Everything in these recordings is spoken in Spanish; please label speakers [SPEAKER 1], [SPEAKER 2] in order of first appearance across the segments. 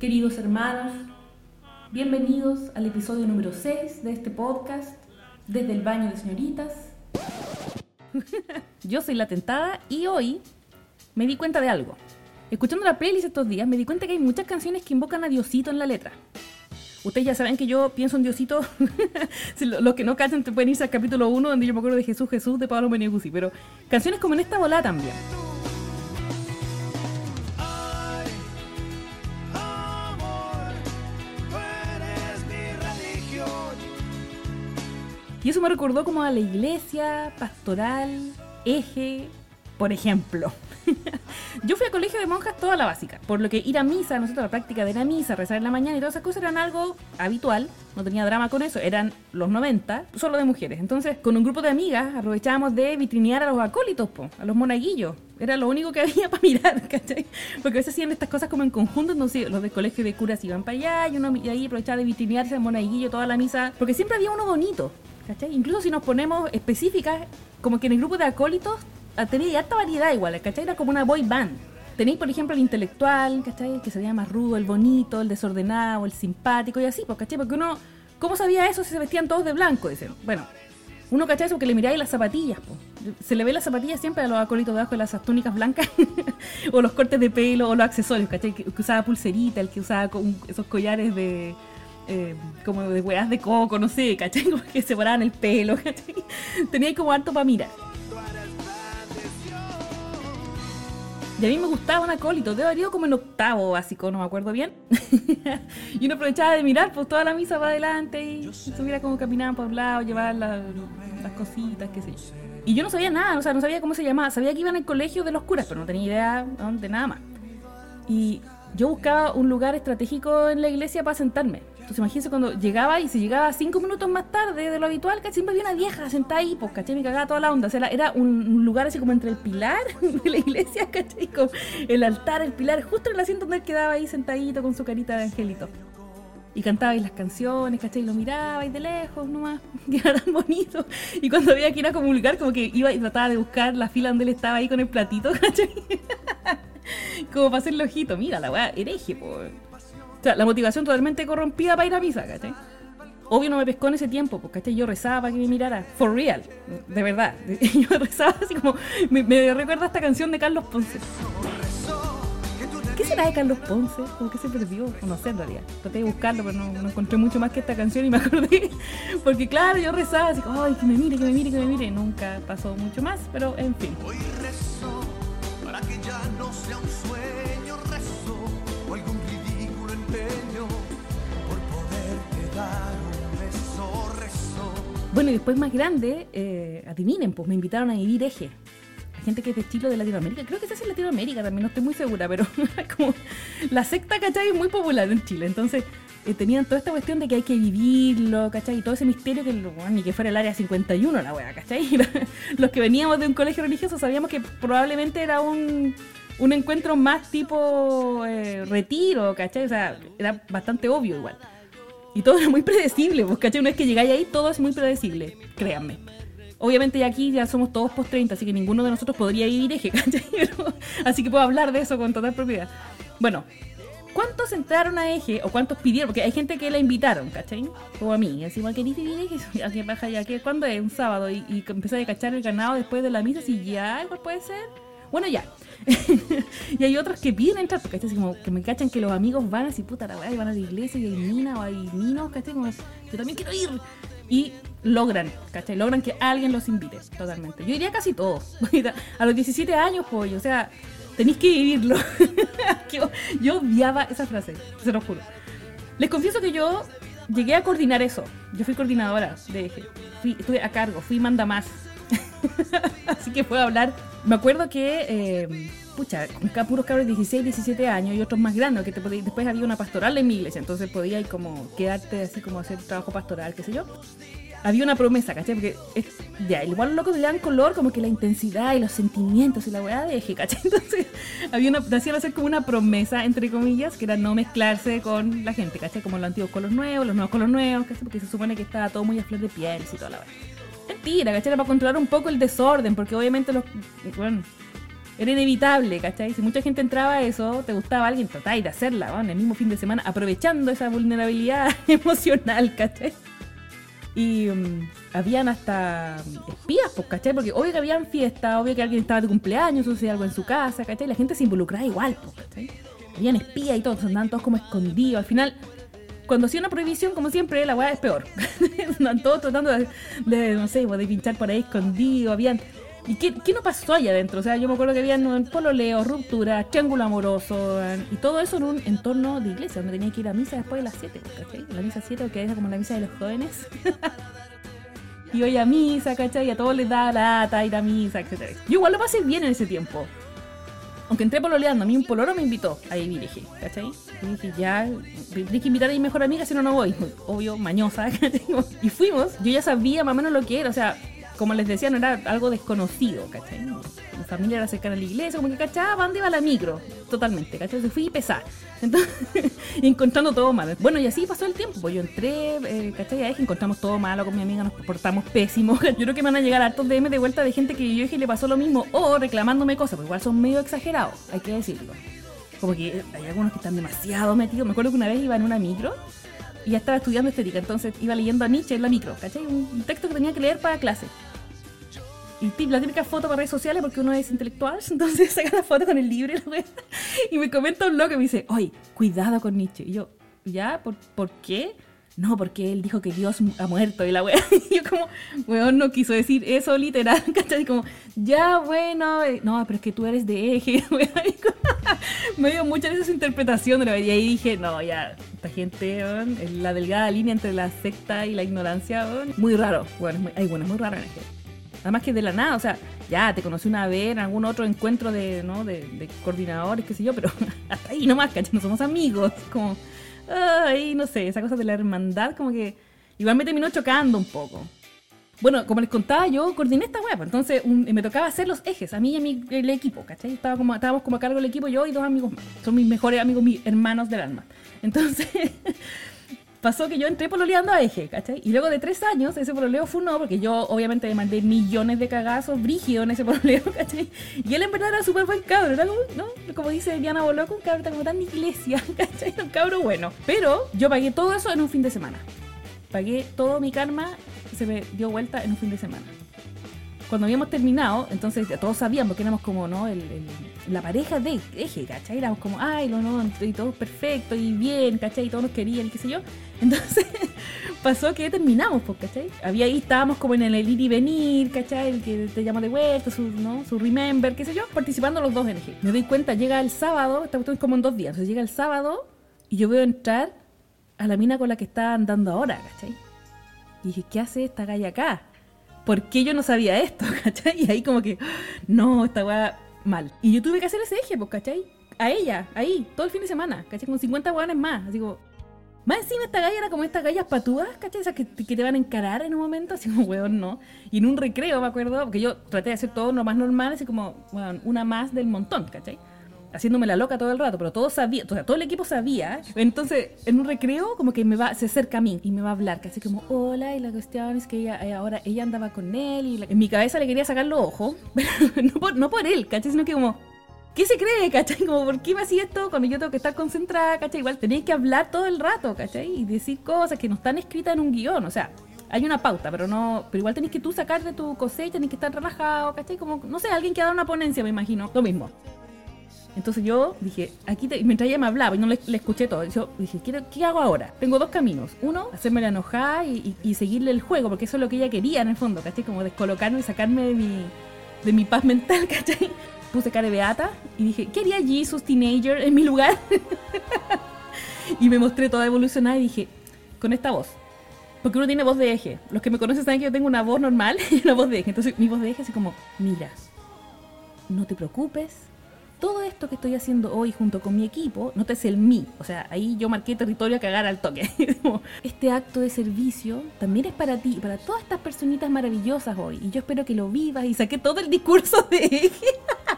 [SPEAKER 1] Queridos hermanos, bienvenidos al episodio número 6 de este podcast, desde el baño de señoritas. Yo soy la tentada y hoy me di cuenta de algo. Escuchando la playlist estos días me di cuenta que hay muchas canciones que invocan a Diosito en la letra. Ustedes ya saben que yo pienso en Diosito. Si lo- Los que no cachan te pueden irse al capítulo 1 donde yo me acuerdo de Jesús Jesús de Pablo Meneguzzi. Pero canciones como en esta bola también. Y eso me recordó como a la iglesia, pastoral, eje, por ejemplo. Yo fui a colegio de monjas toda la básica, por lo que ir a misa, nosotros la práctica de la misa, rezar en la mañana y todas esas cosas eran algo habitual, no tenía drama con eso, eran los 90, solo de mujeres. Entonces, con un grupo de amigas aprovechábamos de vitrinear a los acólitos, po, a los monaguillos. Era lo único que había para mirar, ¿cachai? Porque a veces hacían estas cosas como en conjunto, entonces los del colegio de curas iban para allá y uno y ahí aprovechaba de vitrinearse al monaguillo toda la misa, porque siempre había uno bonito, ¿cachai? Incluso si nos ponemos específicas, como que en el grupo de acólitos ah, tenía harta variedad igual, ¿cachai? Era como una boy band. Tenéis, por ejemplo, el intelectual, ¿cachai? Que se veía más rudo, el bonito, el desordenado, el simpático y así, pues, ¿cachai? Porque uno, ¿cómo sabía eso si se vestían todos de blanco? Dicen. Bueno, uno, ¿cachai? Eso que le miráis las zapatillas, po. Se le ve las zapatillas siempre a los acólitos debajo de las túnicas blancas, o los cortes de pelo, o los accesorios, ¿cachai? Que, que usaba pulserita, el que usaba esos collares de. eh, como de hueás de coco, no sé, ¿cachai? Como que separaban el pelo, ¿cachai? Tenía como harto para mirar. Y a mí me gustaba un acólito, debo haber como en octavo básico, no me acuerdo bien. y uno aprovechaba de mirar pues toda la misa para adelante y, subiera como caminaban por un lado, llevar la- las cositas, qué sé yo. Y yo no sabía nada, o sea, no sabía cómo se llamaba, sabía que iban al colegio de los curas, pero no tenía idea de nada más. Y yo buscaba un lugar estratégico en la iglesia para sentarme. Entonces imagínense cuando llegaba y si llegaba cinco minutos más tarde de lo habitual, que siempre había una vieja sentada ahí, pues, ¿cachai? Me cagaba toda la onda. O sea, era, un, lugar así como entre el pilar de la iglesia, ¿cachai? Con el altar, el pilar, justo en el asiento donde él quedaba ahí sentadito con su carita de angelito. Y cantaba ahí las canciones, ¿cachai? Y lo miraba y de lejos nomás, que era tan bonito. Y cuando había que ir a comulgar, como que iba y trataba de buscar la fila donde él estaba ahí con el platito, ¿cachai? como para hacerle ojito, mira la weá, hereje, po. O sea, la motivación totalmente corrompida para ir a misa, ¿cachai? Obvio no me pescó en ese tiempo, porque ¿cachai? yo rezaba para que me mirara. For real, de verdad. Yo rezaba así como. Me, me recuerda esta canción de Carlos Ponce. ¿Qué será de Carlos Ponce? Como que se perdió, no sé en realidad. Traté de buscarlo, pero no, no encontré mucho más que esta canción y me acordé. Porque claro, yo rezaba así como, ay, que me mire, que me mire, que me mire. Nunca pasó mucho más, pero en fin.
[SPEAKER 2] Hoy rezo para que ya no sea un sueño,
[SPEAKER 1] Bueno, y después más grande, eh, adivinen, pues me invitaron a vivir eje. A gente que es de estilo de Latinoamérica. Creo que se hace en Latinoamérica también, no estoy muy segura, pero como la secta, ¿cachai? Es muy popular en Chile. Entonces eh, tenían toda esta cuestión de que hay que vivirlo, ¿cachai? Y todo ese misterio que bueno, ni que fuera el área 51 la wea, ¿cachai? Los que veníamos de un colegio religioso sabíamos que probablemente era un, un encuentro más tipo eh, retiro, ¿cachai? O sea, era bastante obvio igual. Y todo era muy predecible, pues, ¿cachai? Una vez que llegáis ahí, todo es muy predecible, créanme. Obviamente ya aquí ya somos todos post 30, así que ninguno de nosotros podría vivir eje, ¿cachai? Así que puedo hablar de eso con total propiedad. Bueno, ¿cuántos entraron a eje o cuántos pidieron? Porque hay gente que la invitaron, ¿cachai? Como a mí, así igual querís vivir eje, ya que baja ya que ¿cuándo es? Un sábado y, y empecé a cachar el ganado después de la misa, así ya, igual puede ser. Bueno, ya. y hay otros que piden entrar, porque como que me cachan que los amigos van así, puta la weá, y van a la iglesia y hay mina o hay ninos, ¿cachai? Como, yo también quiero ir. Y logran, ¿cachai? Logran que alguien los invite, totalmente. Yo diría casi todos. a los 17 años, pollo, o sea, tenéis que vivirlo. yo, yo esa frase, se lo juro. Les confieso que yo llegué a coordinar eso. Yo fui coordinadora de eje. Estuve a cargo, fui manda más. Así que puedo hablar. Me acuerdo que, eh, pucha, con puros cabros de 16, 17 años y otros más grandes, que te después había una pastoral en mi iglesia, entonces podía ir como quedarte así como hacer trabajo pastoral, qué sé yo. Había una promesa, ¿cachai? Porque es, ya, igual los locos le dan color como que la intensidad y los sentimientos y la weá de ¿cachai? Entonces, había una, hacían hacer como una promesa, entre comillas, que era no mezclarse con la gente, ¿cachai? Como los antiguos con los nuevos, los nuevos con los nuevos, ¿cachai? Porque se supone que estaba todo muy a flor de piel y toda la weá. Mentira, ¿cachai? Para controlar un poco el desorden, porque obviamente los. Bueno, era inevitable, ¿cachai? Si mucha gente entraba a eso, te gustaba alguien, tratáis de hacerla, en el mismo fin de semana, aprovechando esa vulnerabilidad emocional, ¿cachai? Y um, habían hasta espías, pues, ¿cachai? Porque obvio que habían fiesta, obvio que alguien estaba de cumpleaños, o sea, algo en su casa, ¿cachai? La gente se involucraba igual, pues, ¿cachai? Habían espías y todo, andaban todos como escondidos. Al final, cuando hacía una prohibición, como siempre, la weá es peor. andaban todos tratando de, de, no sé, pues, de pinchar por ahí escondido, habían ¿Y qué, qué, no pasó allá adentro? O sea, yo me acuerdo que habían pololeo, ruptura, triángulo amoroso, y todo eso en un entorno de iglesia, donde tenía que ir a misa después de las 7, ¿cachai? La misa 7, que era como la misa de los jóvenes. y hoy a misa, ¿cachai? Y a todos les da lata ir a misa, etc. Yo igual lo pasé bien en ese tiempo. Aunque entré pololeando, a mí un poloro me invitó a ir, dije, ¿cachai? Y dije, ya, tienes que invitar a mi mejor amiga, si no, no voy. Obvio, mañosa, ¿cachai? Y fuimos, yo ya sabía más o menos lo que era, o sea, como les decía, no era algo desconocido, ¿cachai? Mi familia era cercana a la iglesia, como que cachaba dónde iba la micro, totalmente, ¿cachai? Entonces fui pesar, entonces, encontrando todo malo. Bueno, y así pasó el tiempo, pues yo entré, eh, ¿cachai? Ahí encontramos todo malo con mi amiga, nos portamos pésimo. Yo creo que me van a llegar hartos DM de vuelta de gente que yo dije le pasó lo mismo, o reclamándome cosas, pues igual son medio exagerados, hay que decirlo. Como que hay algunos que están demasiado metidos. Me acuerdo que una vez iba en una micro y ya estaba estudiando estética, entonces iba leyendo a Nietzsche en la micro, ¿cachai? Un texto que tenía que leer para clase y la típica foto para redes sociales porque uno es intelectual, entonces saca la foto con el libro y, me comenta un loco y me dice, oye, cuidado con Nietzsche. Y yo, ¿ya? ¿Por, ¿por qué? No, porque él dijo que Dios ha muerto y la wea. Y yo como, weón, no quiso decir eso literal, ¿cachai? Como, ya, bueno, eh, no, pero es que tú eres de eje, Me dio mucha de esa interpretación de la Y ahí dije, no, ya, esta gente, weón, la delgada línea entre la secta y la ignorancia, weón, muy raro. Es muy, ay, bueno, es muy raro en Además que de la nada, o sea, ya te conocí una vez en algún otro encuentro de, ¿no? de, coordinadores, qué sé yo, pero hasta ahí nomás, ¿cachai? No somos amigos. Como, ay, no sé, esa cosa de la hermandad como que igual me terminó chocando un poco. Bueno, como les contaba, yo coordiné esta web, entonces me tocaba hacer los ejes, a mí y a mi, el equipo, ¿cachai? Estaba como, estábamos como a cargo del equipo, yo y dos amigos más. Son mis mejores amigos, mis hermanos del alma. Entonces, pasó que yo entré pololeando a Eje, ¿cachai? Y luego de tres años, ese pololeo fue no, porque yo obviamente le mandé millones de cagazos brígidos en ese pololeo, ¿cachai? Y él en verdad era súper buen cabro, era como, ¿no? Como dice Diana Boloco, un cabro como tan de iglesia, ¿cachai? Un cabro bueno. Pero yo pagué todo eso en un fin de semana. Pagué todo mi karma, se me dio vuelta en un fin de semana cuando habíamos terminado, entonces todos sabíamos que éramos como, ¿no? La pareja de eje, ¿cachai? Éramos como, ay, lo no, y todo perfecto y bien, ¿cachai? Y todos nos querían y qué sé yo. Entonces pasó que terminamos, pues, ¿cachai? Había ahí, estábamos como en el ir y venir, ¿cachai? El que te llama de vuelta, su, ¿no? Su remember, qué sé yo, participando los dos en eje. Me doy cuenta, llega el sábado, estamos como en dos días, entonces llega el sábado y yo veo entrar a la mina con la que está andando ahora, ¿cachai? Y dije, ¿qué hace esta galla acá? ¿Por qué yo no sabía esto? ¿Cachai? Y ahí como que, no, esta weá mal. Y yo tuve que hacer ese eje, pues, ¿cachai? A ella, ahí, todo el fin de semana, ¿cachai? Con 50 weones más. Así como, más encima esta galla era como estas gallas patúas, ¿cachai? Esas que, que, te van a encarar en un momento, así como, weón, no. Y en un recreo, me acuerdo, porque yo traté de hacer todo lo más normal, así como, weón, una más del montón, ¿cachai? Haciéndome la loca todo el rato, pero todo sabía, o sea, todo el equipo sabía. Entonces, en un recreo, como que me va, se acerca a mí y me va a hablar, casi como, hola, y la cuestión es que ella, eh, ahora ella andaba con él, y en mi cabeza le quería sacar los ojos, pero no por, no por él, ¿cachai? Sino que como, ¿qué se cree, cachai? Como, ¿por qué me hacía esto cuando yo tengo que estar concentrada, cachai? Igual tenéis que hablar todo el rato, cachai? Y decir cosas que no están escritas en un guion, o sea, hay una pauta, pero no, pero igual tenés que tú sacar de tu cosecha, tenés que estar relajado, ¿cachai? Como, no sé, alguien que ha dado una ponencia, me imagino, lo mismo. Entonces yo dije, aquí mientras ella me hablaba y no le, escuché todo, yo dije, ¿qué, ¿qué, hago ahora? Tengo dos caminos. Uno, hacerme la enojada y, seguirle el juego, porque eso es lo que ella quería en el fondo, ¿cachai? Como descolocarme y sacarme de mi, de mi paz mental, ¿cachai? Puse cara de beata y dije, ¿qué haría Jesus Teenager en mi lugar? y me mostré toda evolucionada y dije, con esta voz. Porque uno tiene voz de eje. Los que me conocen saben que yo tengo una voz normal y una voz de eje. Entonces mi voz de eje es como, mira, no te preocupes, todo esto que estoy haciendo hoy junto con mi equipo, no es el mí, o sea, ahí yo marqué territorio a cagar al toque. este acto de servicio también es para ti, para todas estas personitas maravillosas hoy, y yo espero que lo vivas y saqué todo el discurso de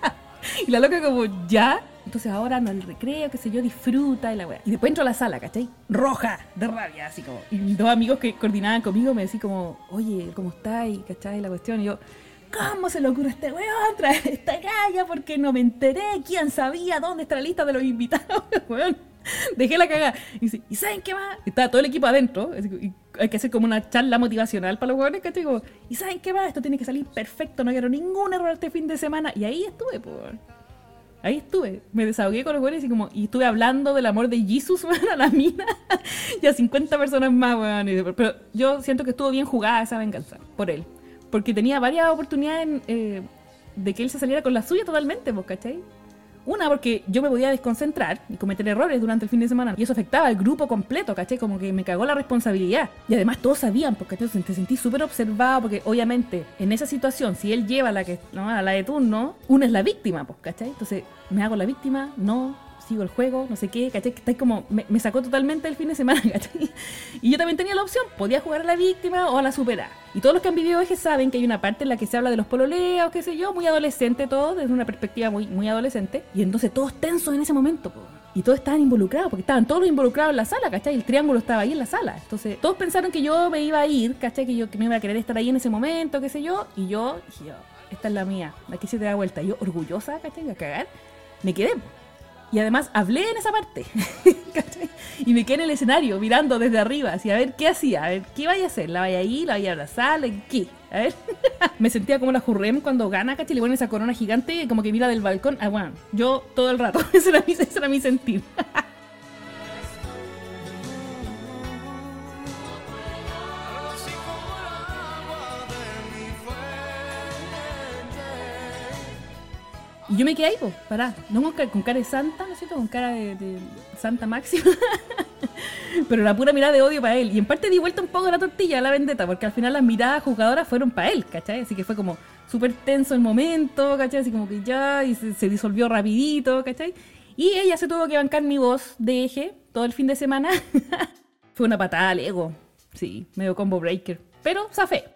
[SPEAKER 1] y la loca como, ya, Entonces ahora no el recreo, qué sé yo, disfruta y la weá. Y después entro a la sala, ¿cachai? Roja, de rabia, así como. Y dos amigos que coordinaban conmigo me decían como, oye, ¿cómo estáis? ¿cachai? La cuestión. Y yo, ¿cómo se le ocurre a este weón traer esta galla? Porque no me enteré, ¿quién sabía dónde está la lista de los invitados? weón. Dejé la cagada. Y dice, ¿y saben qué más? Está todo el equipo adentro. Y hay que hacer como una charla motivacional para los jóvenes, ¿cachai? ¿y saben qué más? Esto tiene que salir perfecto, no quiero ningún error este fin de semana. Y ahí estuve, pues. Ahí estuve, me desahogué con los güeyes y como, y estuve hablando del amor de Jesus, weón, a la mina, y a 50 personas más, weón. Pero yo siento que estuvo bien jugada esa venganza, por él. Porque tenía varias oportunidades eh, de que él se saliera con la suya totalmente, ¿vos cachai? Una, porque yo me podía desconcentrar y cometer errores durante el fin de semana. Y eso afectaba al grupo completo, ¿cachai? Como que me cagó la responsabilidad. Y además todos sabían, porque te sentí súper observado, porque obviamente en esa situación, si él lleva la, que, ¿no? a la de turno, una es la víctima, pues, ¿cachai? Entonces, me hago la víctima, no, sigo el juego, no sé qué, ¿cachai? Que está como, me, sacó totalmente el fin de semana, ¿cachai? Y yo también tenía la opción, podía jugar a la víctima o a la superar. Y todos los que han vivido eje saben que hay una parte en la que se habla de los pololeos, qué sé yo, muy adolescente todo, desde una perspectiva muy, muy adolescente. Y entonces todos tensos en ese momento, Y todos estaban involucrados, porque estaban todos involucrados en la sala, ¿cachai? El triángulo estaba ahí en la sala. Entonces, todos pensaron que yo me iba a ir, ¿cachai? Que yo que me iba a querer estar ahí en ese momento, qué sé yo. Y yo dije, esta es la mía, aquí se te da vuelta. Y yo, orgullosa, ¿cachai? A cagar, me quedé. Y además hablé en esa parte. y me quedé en el escenario mirando desde arriba, así a ver qué hacía, a ver qué vaya a hacer. ¿La vaya ahí? ¿La vaya a abrazar? ¿Qué? A ver. me sentía como la Jurrem cuando gana, ¿cachai? Le esa corona gigante como que mira del balcón. Ah, bueno, yo todo el rato. ese, era mi, ese era mi sentir. Yo me quedé ahí, pues, pará. No con, cara de santa, ¿no es cierto? Con cara de, santa máxima. Pero la pura mirada de odio para él. Y en parte di vuelta un poco la tortilla a la vendetta, porque al final las miradas jugadoras fueron para él, ¿cachai? Así que fue como súper tenso el momento, ¿cachai? Así como que ya, y se, disolvió rapidito, ¿cachai? Y ella se tuvo que bancar mi voz de eje todo el fin de semana. fue una patada al ego. Sí, medio combo breaker. Pero zafé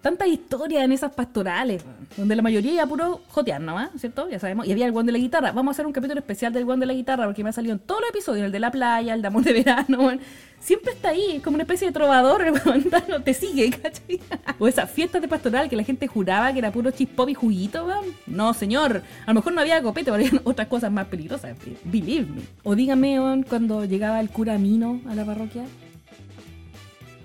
[SPEAKER 1] tantas historias en esas pastorales, donde la mayoría iba puro jotear nomás, ¿cierto? Ya sabemos. Y había el guan de la guitarra. Vamos a hacer un capítulo especial del guan de la guitarra, porque me ha salido en todos los episodios, el de la playa, el de amor de verano, Siempre está ahí, es como una especie de trovador, no te sigue, ¿cachai? O esas fiestas de pastoral que la gente juraba que era puro chispop y juguito, No, señor. A lo mejor no había copete, pero había otras cosas más peligrosas. Believe me. O dígame, cuando llegaba el cura Mino a la parroquia,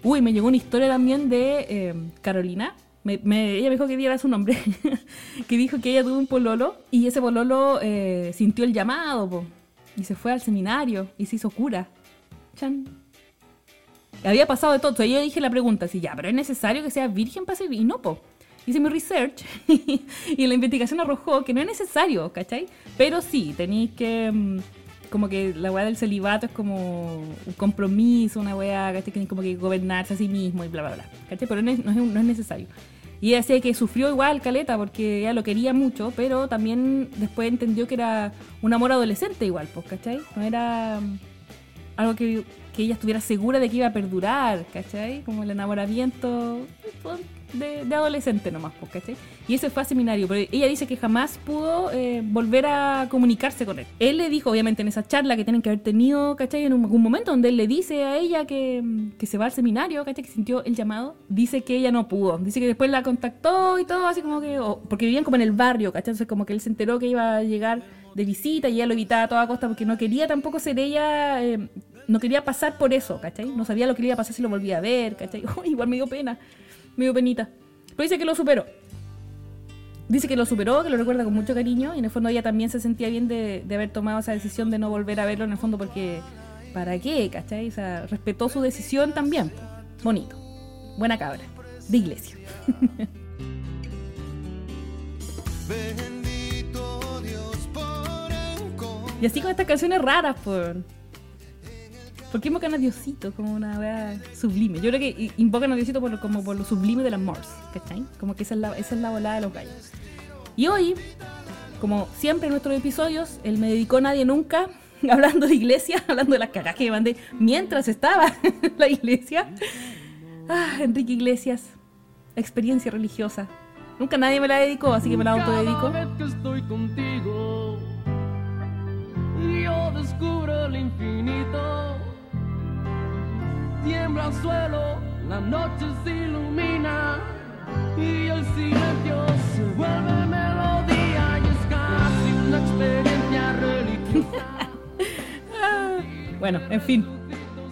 [SPEAKER 1] Uy, me llegó una historia también de eh, Carolina. Ella me dijo que diera su nombre. que dijo que ella tuvo un pololo y ese pololo eh, sintió el llamado y se fue al seminario y se hizo cura. Chan. Había pasado de todo. Entonces yo dije la pregunta, si ya, pero es necesario que sea virgen para ser. Y no, po. Hice mi research y la investigación arrojó que no es necesario, ¿cachai? Pero sí, tenéis que. Como que la weá del celibato es como un compromiso, una weá, que tiene como que gobernarse a sí mismo y bla, bla, bla. ¿cachai? Pero no es, no es, necesario. Y ella que sufrió igual Caleta porque ella lo quería mucho, pero también después entendió que era un amor adolescente igual, pues, ¿cachai? No era algo que, que ella estuviera segura de que iba a perdurar, ¿cachai? Como el enamoramiento de, adolescente nomás, pues, ¿cachai? Y ese fue a seminario, pero ella dice que jamás pudo eh, volver a comunicarse con él. Él le dijo, obviamente, en esa charla que tienen que haber tenido, ¿cachai? En un, momento donde él le dice a ella que, que, se va al seminario, ¿cachai? Que sintió el llamado, dice que ella no pudo. Dice que después la contactó y todo, así como que, porque vivían como en el barrio, ¿cachai? Entonces como que él se enteró que iba a llegar de visita y ella lo evitaba a toda costa porque no quería tampoco ser ella... Eh, no quería pasar por eso, ¿cachai? No sabía lo que le iba a pasar si lo volvía a ver, ¿cachai? igual me dio pena me dio penita. Pero dice que lo superó. Dice que lo superó, que lo recuerda con mucho cariño y en el fondo ella también se sentía bien de, haber tomado esa decisión de no volver a verlo en el fondo porque ¿para qué? ¿Cachai? O sea, respetó su decisión también. Bonito. Buena cabra. De iglesia. y así con estas canciones raras, por... ¿Por qué invocan a Diosito como una wea sublime? Yo creo que invocan a Diosito por, como por lo sublime del amor, ¿cachai? Como que esa es, la, esa es la volada de los gallos. Y hoy, como siempre en nuestros episodios, él me dedicó a nadie nunca, hablando de iglesia, hablando de las cagas que mandé mientras estaba en la iglesia. Ah, Enrique Iglesias, experiencia religiosa. Nunca nadie me la dedicó, así que me la autodedico.
[SPEAKER 3] Cada vez que estoy contigo yo descubro el infinito. Tiembla el suelo, la noche se ilumina y el silencio se vuelve melodía y es casi una experiencia religiosa.
[SPEAKER 1] Bueno, en fin.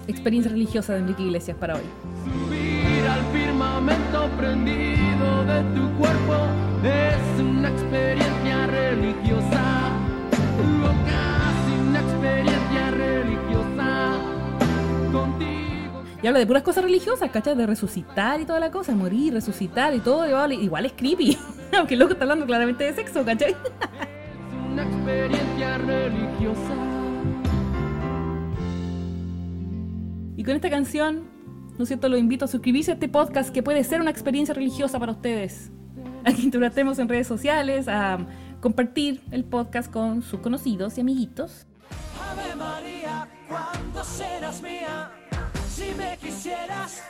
[SPEAKER 1] Experiencia religiosa de Enrique Iglesias para hoy.
[SPEAKER 3] Subir al firmamento prendido de tu cuerpo es una experiencia religiosa.
[SPEAKER 1] Y habla de puras cosas religiosas, ¿cachai? De resucitar y toda la cosa, morir, resucitar y todo. Igual, es creepy. Aunque el loco está hablando claramente de sexo, ¿cachai?
[SPEAKER 3] Es una experiencia religiosa.
[SPEAKER 1] Y con esta canción, ¿no es cierto? Los invito a suscribirse a este podcast que puede ser una experiencia religiosa para ustedes. A que interactuemos en redes sociales, a compartir el podcast con sus conocidos y amiguitos.
[SPEAKER 2] Ave María, cuando serás mía.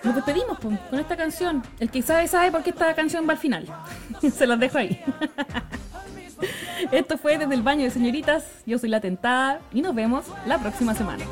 [SPEAKER 1] Nos despedimos po, con esta canción. El que sabe, sabe por qué esta canción va al final. Se las dejo ahí. Esto fue desde el baño de señoritas. Yo soy la tentada y nos vemos la próxima semana.